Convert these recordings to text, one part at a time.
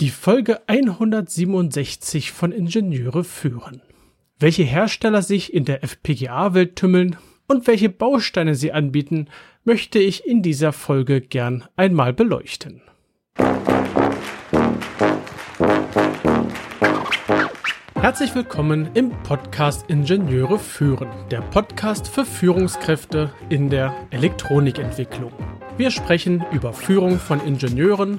Die Folge 167 von Ingenieure führen. Welche Hersteller sich in der FPGA-Welt tümmeln und welche Bausteine sie anbieten, möchte ich in dieser Folge gern einmal beleuchten. Herzlich willkommen im Podcast Ingenieure führen, der Podcast für Führungskräfte in der Elektronikentwicklung. Wir sprechen über Führung von Ingenieuren,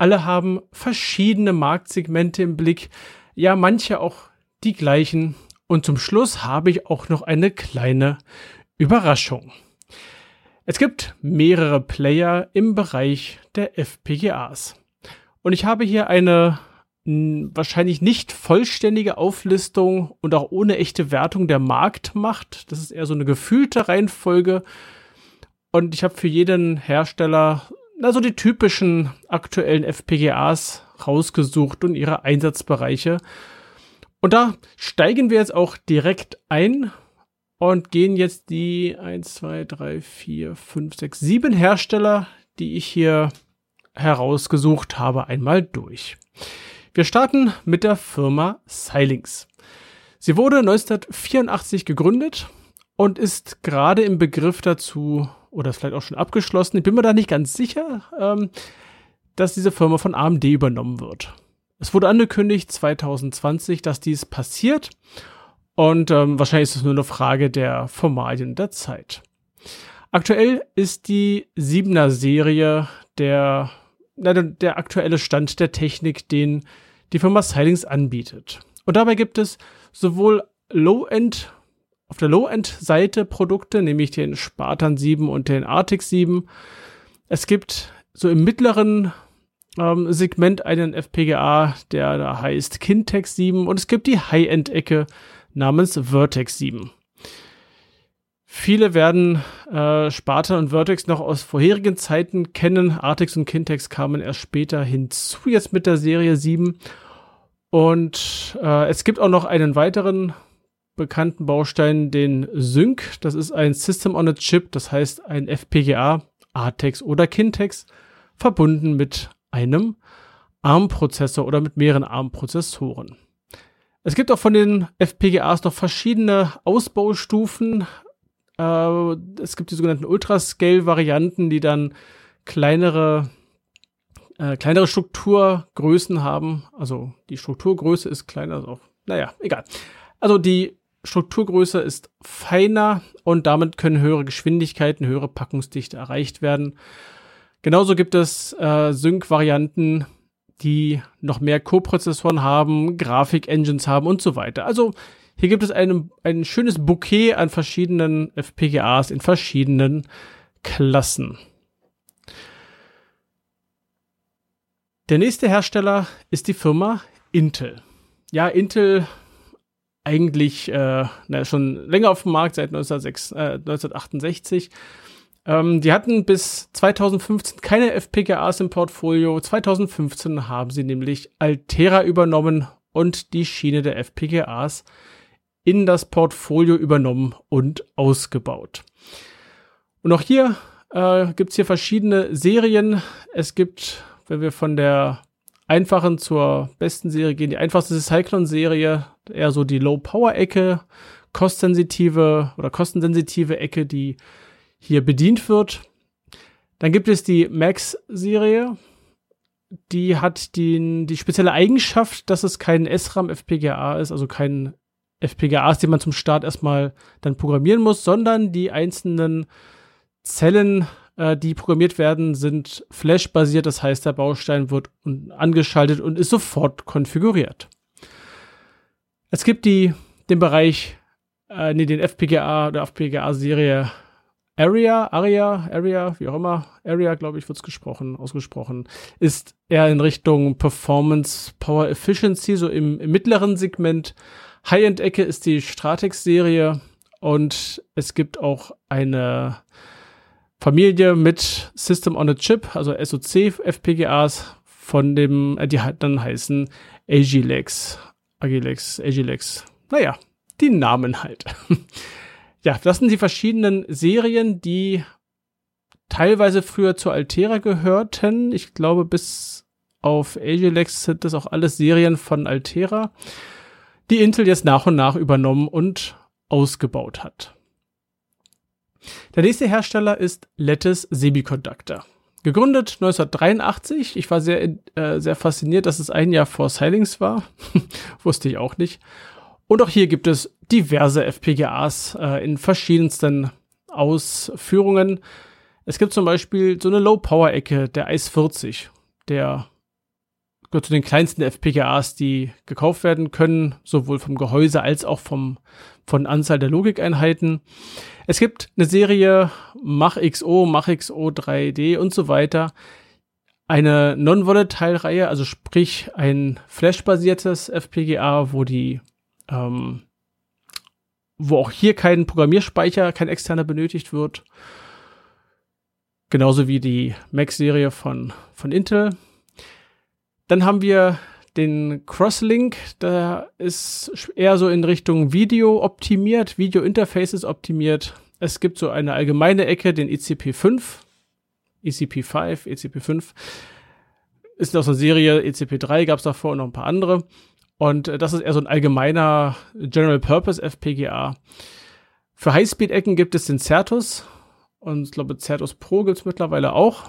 alle haben verschiedene Marktsegmente im Blick, ja manche auch die gleichen. Und zum Schluss habe ich auch noch eine kleine Überraschung. Es gibt mehrere Player im Bereich der FPGAs. Und ich habe hier eine wahrscheinlich nicht vollständige Auflistung und auch ohne echte Wertung der Marktmacht. Das ist eher so eine gefühlte Reihenfolge. Und ich habe für jeden Hersteller also die typischen aktuellen FPGAs rausgesucht und ihre Einsatzbereiche. Und da steigen wir jetzt auch direkt ein und gehen jetzt die 1, 2, 3, 4, 5, 6, 7 Hersteller, die ich hier herausgesucht habe, einmal durch. Wir starten mit der Firma Xilinx. Sie wurde 1984 gegründet und ist gerade im Begriff dazu, oder vielleicht auch schon abgeschlossen, ich bin mir da nicht ganz sicher, ähm, dass diese Firma von AMD übernommen wird. Es wurde angekündigt 2020, dass dies passiert und ähm, wahrscheinlich ist es nur eine Frage der Formalien der Zeit. Aktuell ist die 7er Serie der, na, der aktuelle Stand der Technik, den die Firma Xilinx anbietet. Und dabei gibt es sowohl Low-End auf der Low-End-Seite Produkte, nämlich den Spartan 7 und den Arctic 7. Es gibt so im mittleren ähm, Segment einen FPGA, der da heißt Kintex 7 und es gibt die High-End-Ecke namens Vertex 7. Viele werden äh, Spartan und Vertex noch aus vorherigen Zeiten kennen. Artix und Kintex kamen erst später hinzu, jetzt mit der Serie 7. Und äh, es gibt auch noch einen weiteren bekannten Baustein den Sync. Das ist ein System on a Chip, das heißt ein FPGA, ATEX oder Kintex, verbunden mit einem ARM-Prozessor oder mit mehreren ARM-Prozessoren. Es gibt auch von den FPGAs noch verschiedene Ausbaustufen. Äh, es gibt die sogenannten Ultrascale-Varianten, die dann kleinere, äh, kleinere Strukturgrößen haben. Also die Strukturgröße ist kleiner, also, naja, egal. Also die Strukturgröße ist feiner und damit können höhere Geschwindigkeiten, höhere Packungsdichte erreicht werden. Genauso gibt es äh, Sync-Varianten, die noch mehr Co-Prozessoren haben, Grafik-Engines haben und so weiter. Also hier gibt es ein, ein schönes Bouquet an verschiedenen FPGAs in verschiedenen Klassen. Der nächste Hersteller ist die Firma Intel. Ja, Intel eigentlich äh, na, schon länger auf dem Markt, seit 1906, äh, 1968. Ähm, die hatten bis 2015 keine FPGAs im Portfolio. 2015 haben sie nämlich Altera übernommen und die Schiene der FPGAs in das Portfolio übernommen und ausgebaut. Und auch hier äh, gibt es hier verschiedene Serien. Es gibt, wenn wir von der einfachen zur besten Serie gehen. Die einfachste ist Cyclone-Serie, eher so die Low-Power-Ecke, kostsensitive oder kostensensitive Ecke, die hier bedient wird. Dann gibt es die Max-Serie. Die hat die, die spezielle Eigenschaft, dass es kein SRAM-FPGA ist, also kein FPGAs, die man zum Start erstmal dann programmieren muss, sondern die einzelnen Zellen äh, die programmiert werden, sind Flash-basiert. Das heißt, der Baustein wird angeschaltet und ist sofort konfiguriert. Es gibt die, den Bereich, äh, nee, den FPGA oder FPGA-Serie Area, Aria, Area, wie auch immer, Area, glaube ich, wird's gesprochen, ausgesprochen, ist eher in Richtung Performance, Power Efficiency, so im, im mittleren Segment. High-End-Ecke ist die Stratex-Serie und es gibt auch eine Familie mit System on a Chip, also SoC FPGAs von dem, äh, die dann heißen Agilex, Agilex, Agilex. Naja, die Namen halt. ja, das sind die verschiedenen Serien, die teilweise früher zu Altera gehörten. Ich glaube, bis auf Agilex sind das auch alles Serien von Altera, die Intel jetzt nach und nach übernommen und ausgebaut hat. Der nächste Hersteller ist Lattice Semiconductor. Gegründet 1983. Ich war sehr, äh, sehr fasziniert, dass es ein Jahr vor Silings war. Wusste ich auch nicht. Und auch hier gibt es diverse FPGAs äh, in verschiedensten Ausführungen. Es gibt zum Beispiel so eine Low-Power-Ecke, der ICE 40, der gehört zu den kleinsten FPGAs, die gekauft werden können, sowohl vom Gehäuse als auch vom, von Anzahl der Logikeinheiten. Es gibt eine Serie MachXO, MachXO 3D und so weiter. Eine Non-Volatile-Reihe, also sprich ein Flash-basiertes FPGA, wo die ähm, wo auch hier kein Programmierspeicher, kein externer benötigt wird. Genauso wie die Mac-Serie von, von Intel. Dann haben wir den Crosslink, da ist eher so in Richtung Video optimiert, Video Interfaces optimiert. Es gibt so eine allgemeine Ecke, den ECP5, ECP5, ECP5. Ist aus einer Serie, ECP3 gab es davor und noch ein paar andere. Und äh, das ist eher so ein allgemeiner General Purpose FPGA. Für Highspeed-Ecken gibt es den Certus und ich glaube, Certus Pro gibt es mittlerweile auch.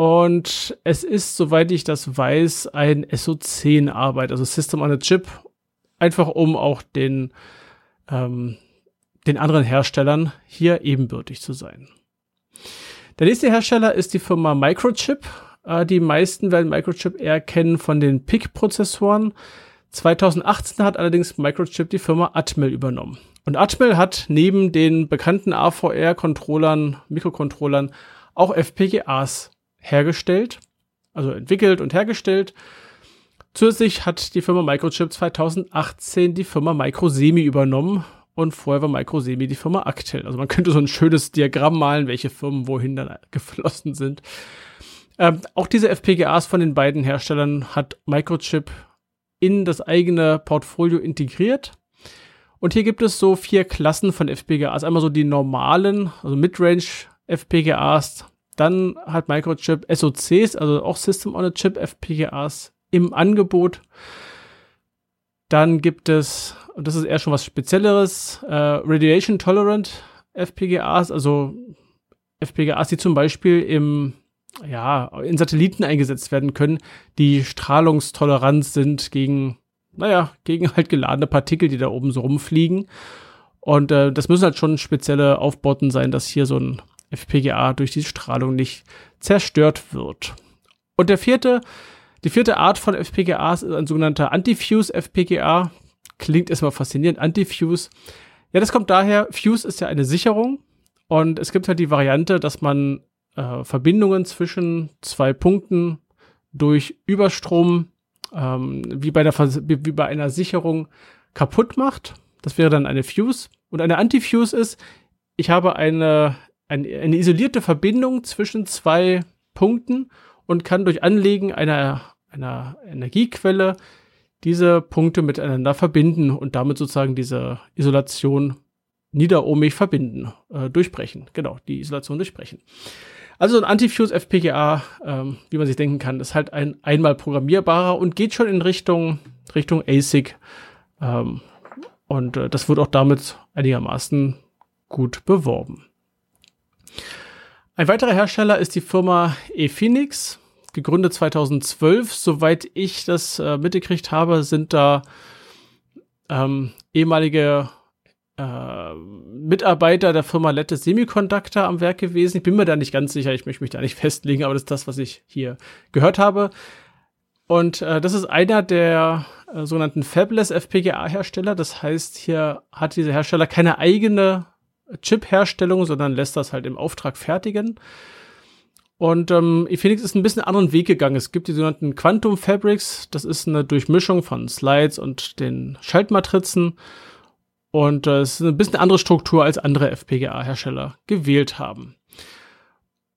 Und es ist, soweit ich das weiß, ein SO10-Arbeit, also System on a Chip, einfach um auch den, ähm, den anderen Herstellern hier ebenbürtig zu sein. Der nächste Hersteller ist die Firma Microchip. Äh, die meisten werden Microchip eher kennen von den PIC-Prozessoren. 2018 hat allerdings Microchip die Firma Atmel übernommen. Und Atmel hat neben den bekannten AVR-Controllern, Mikrocontrollern auch FPGAs hergestellt, also entwickelt und hergestellt. Zusätzlich hat die Firma Microchip 2018 die Firma Microsemi übernommen und vorher war Microsemi die Firma Actel. Also man könnte so ein schönes Diagramm malen, welche Firmen wohin dann geflossen sind. Ähm, auch diese FPGAs von den beiden Herstellern hat Microchip in das eigene Portfolio integriert. Und hier gibt es so vier Klassen von FPGAs. Einmal so die normalen, also Midrange FPGAs. Dann hat Microchip SoCs, also auch System on a Chip FPGAs im Angebot. Dann gibt es, und das ist eher schon was Spezielleres, äh, Radiation Tolerant FPGAs, also FPGAs, die zum Beispiel im ja, in Satelliten eingesetzt werden können, die strahlungstolerant sind gegen, naja, gegen halt geladene Partikel, die da oben so rumfliegen. Und äh, das müssen halt schon spezielle Aufbauten sein, dass hier so ein FPGA durch die Strahlung nicht zerstört wird. Und der vierte, die vierte Art von FPGAs ist ein sogenannter Anti-Fuse FPGA. Klingt erstmal faszinierend, Anti-Fuse. Ja, das kommt daher, Fuse ist ja eine Sicherung und es gibt halt die Variante, dass man äh, Verbindungen zwischen zwei Punkten durch Überstrom ähm, wie, bei der wie bei einer Sicherung kaputt macht. Das wäre dann eine Fuse. Und eine Antifuse ist, ich habe eine, eine, eine isolierte Verbindung zwischen zwei Punkten und kann durch Anlegen einer, einer Energiequelle diese Punkte miteinander verbinden und damit sozusagen diese Isolation niederohmig verbinden, äh, durchbrechen. Genau, die Isolation durchbrechen. Also ein Antifuse FPGA, ähm, wie man sich denken kann, ist halt ein einmal programmierbarer und geht schon in Richtung, Richtung ASIC. Ähm, und äh, das wird auch damit einigermaßen gut beworben. Ein weiterer Hersteller ist die Firma ePhoenix, gegründet 2012. Soweit ich das äh, mitgekriegt habe, sind da ähm, ehemalige äh, Mitarbeiter der Firma Lette Semiconductor am Werk gewesen. Ich bin mir da nicht ganz sicher, ich möchte mich da nicht festlegen, aber das ist das, was ich hier gehört habe. Und äh, das ist einer der äh, sogenannten Fabless FPGA-Hersteller. Das heißt, hier hat dieser Hersteller keine eigene Chip-Herstellung, sondern lässt das halt im Auftrag fertigen. Und ähm, Efinix ist ein bisschen anderen Weg gegangen. Es gibt die sogenannten Quantum Fabrics. Das ist eine Durchmischung von Slides und den Schaltmatrizen. Und äh, es ist ein bisschen andere Struktur, als andere FPGA-Hersteller gewählt haben.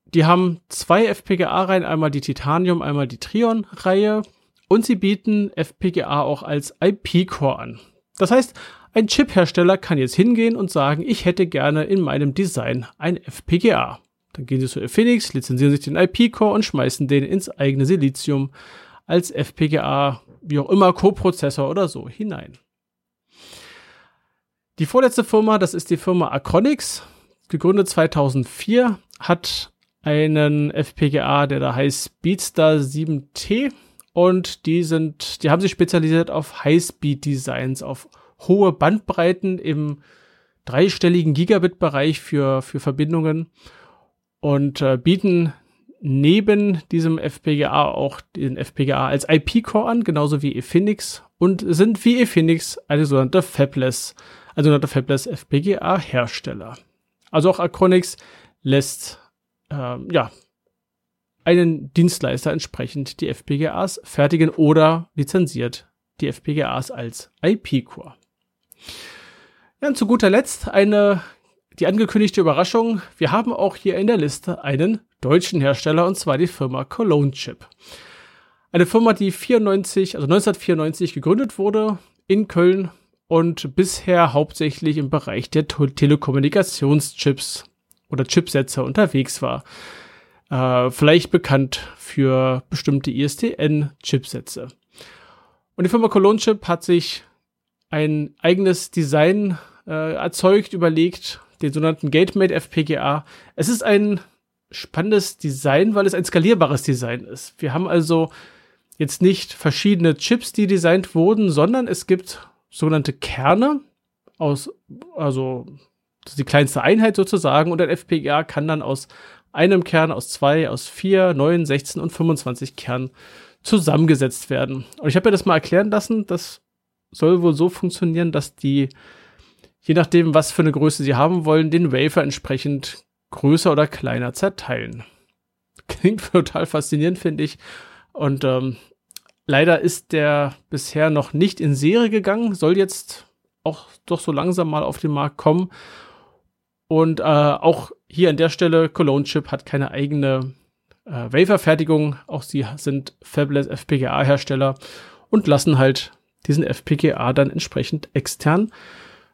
Die haben zwei FPGA-Reihen, einmal die Titanium, einmal die Trion-Reihe. Und sie bieten FPGA auch als IP-Core an. Das heißt, ein Chip-Hersteller kann jetzt hingehen und sagen, ich hätte gerne in meinem Design ein FPGA. Dann gehen sie zu Phoenix, lizenzieren sich den IP-Core und schmeißen den ins eigene Silizium als FPGA, wie auch immer, Co-Prozessor oder so hinein. Die vorletzte Firma, das ist die Firma Acronix, gegründet 2004, hat einen FPGA, der da heißt Speedstar 7T und die sind, die haben sich spezialisiert auf High-Speed-Designs, auf hohe Bandbreiten im dreistelligen Gigabit-Bereich für, für Verbindungen und äh, bieten neben diesem FPGA auch den FPGA als IP-Core an, genauso wie Efinix und sind wie Efinix eine sogenannte Fabless, also sogenannte Fabless FPGA-Hersteller. Also auch Acronix lässt äh, ja einen Dienstleister entsprechend die FPGAs fertigen oder lizenziert die FPGAs als IP-Core. Ja, und zu guter Letzt eine die angekündigte Überraschung, wir haben auch hier in der Liste einen deutschen Hersteller und zwar die Firma Cologne Chip. Eine Firma, die 94, also 1994 gegründet wurde in Köln und bisher hauptsächlich im Bereich der Telekommunikationschips oder Chipsätze unterwegs war. Äh, vielleicht bekannt für bestimmte ISDN-Chipsätze. Und die Firma Cologne Chip hat sich ein eigenes Design äh, erzeugt, überlegt den sogenannten GateMate FPGA. Es ist ein spannendes Design, weil es ein skalierbares Design ist. Wir haben also jetzt nicht verschiedene Chips, die designt wurden, sondern es gibt sogenannte Kerne aus, also die kleinste Einheit sozusagen und ein FPGA kann dann aus einem Kern, aus zwei, aus vier, neun, 16 und 25 Kernen zusammengesetzt werden. Und ich habe mir das mal erklären lassen, das soll wohl so funktionieren, dass die je nachdem, was für eine Größe sie haben wollen, den Wafer entsprechend größer oder kleiner zerteilen. Klingt total faszinierend, finde ich. Und ähm, leider ist der bisher noch nicht in Serie gegangen, soll jetzt auch doch so langsam mal auf den Markt kommen. Und äh, auch hier an der Stelle, Cologne Chip hat keine eigene äh, Wafer-Fertigung. Auch sie sind Fabless FPGA-Hersteller und lassen halt diesen FPGA dann entsprechend extern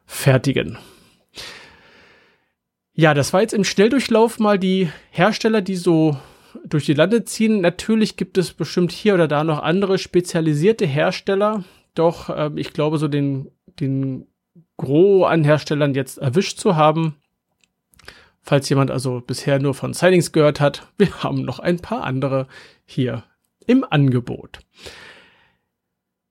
fertigen. Ja, das war jetzt im Schnelldurchlauf mal die Hersteller, die so durch die Lande ziehen. Natürlich gibt es bestimmt hier oder da noch andere spezialisierte Hersteller. Doch äh, ich glaube, so den, den Gros an Herstellern jetzt erwischt zu haben. Falls jemand also bisher nur von Sightings gehört hat, wir haben noch ein paar andere hier im Angebot.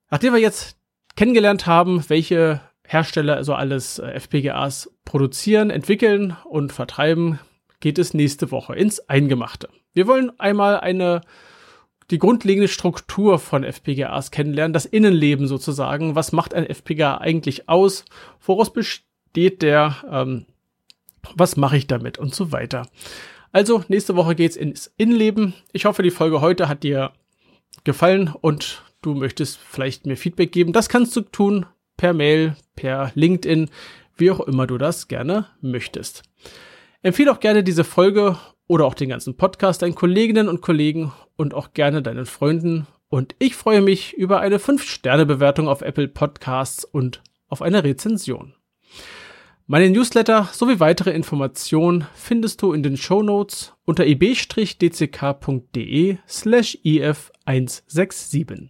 Nachdem wir jetzt kennengelernt haben, welche Hersteller also alles äh, FPGAs produzieren, entwickeln und vertreiben, geht es nächste Woche ins Eingemachte. Wir wollen einmal eine die grundlegende Struktur von FPGAs kennenlernen, das Innenleben sozusagen. Was macht ein FPGA eigentlich aus? Woraus besteht der? Ähm, was mache ich damit und so weiter. Also nächste Woche geht's ins Innenleben. Ich hoffe, die Folge heute hat dir gefallen und du möchtest vielleicht mir Feedback geben. Das kannst du tun per Mail, per LinkedIn, wie auch immer du das gerne möchtest. Empfehle auch gerne diese Folge oder auch den ganzen Podcast deinen Kolleginnen und Kollegen und auch gerne deinen Freunden. Und ich freue mich über eine 5-Sterne-Bewertung auf Apple Podcasts und auf eine Rezension. Meine Newsletter sowie weitere Informationen findest du in den Show Notes unter ib-dck.de slash if167.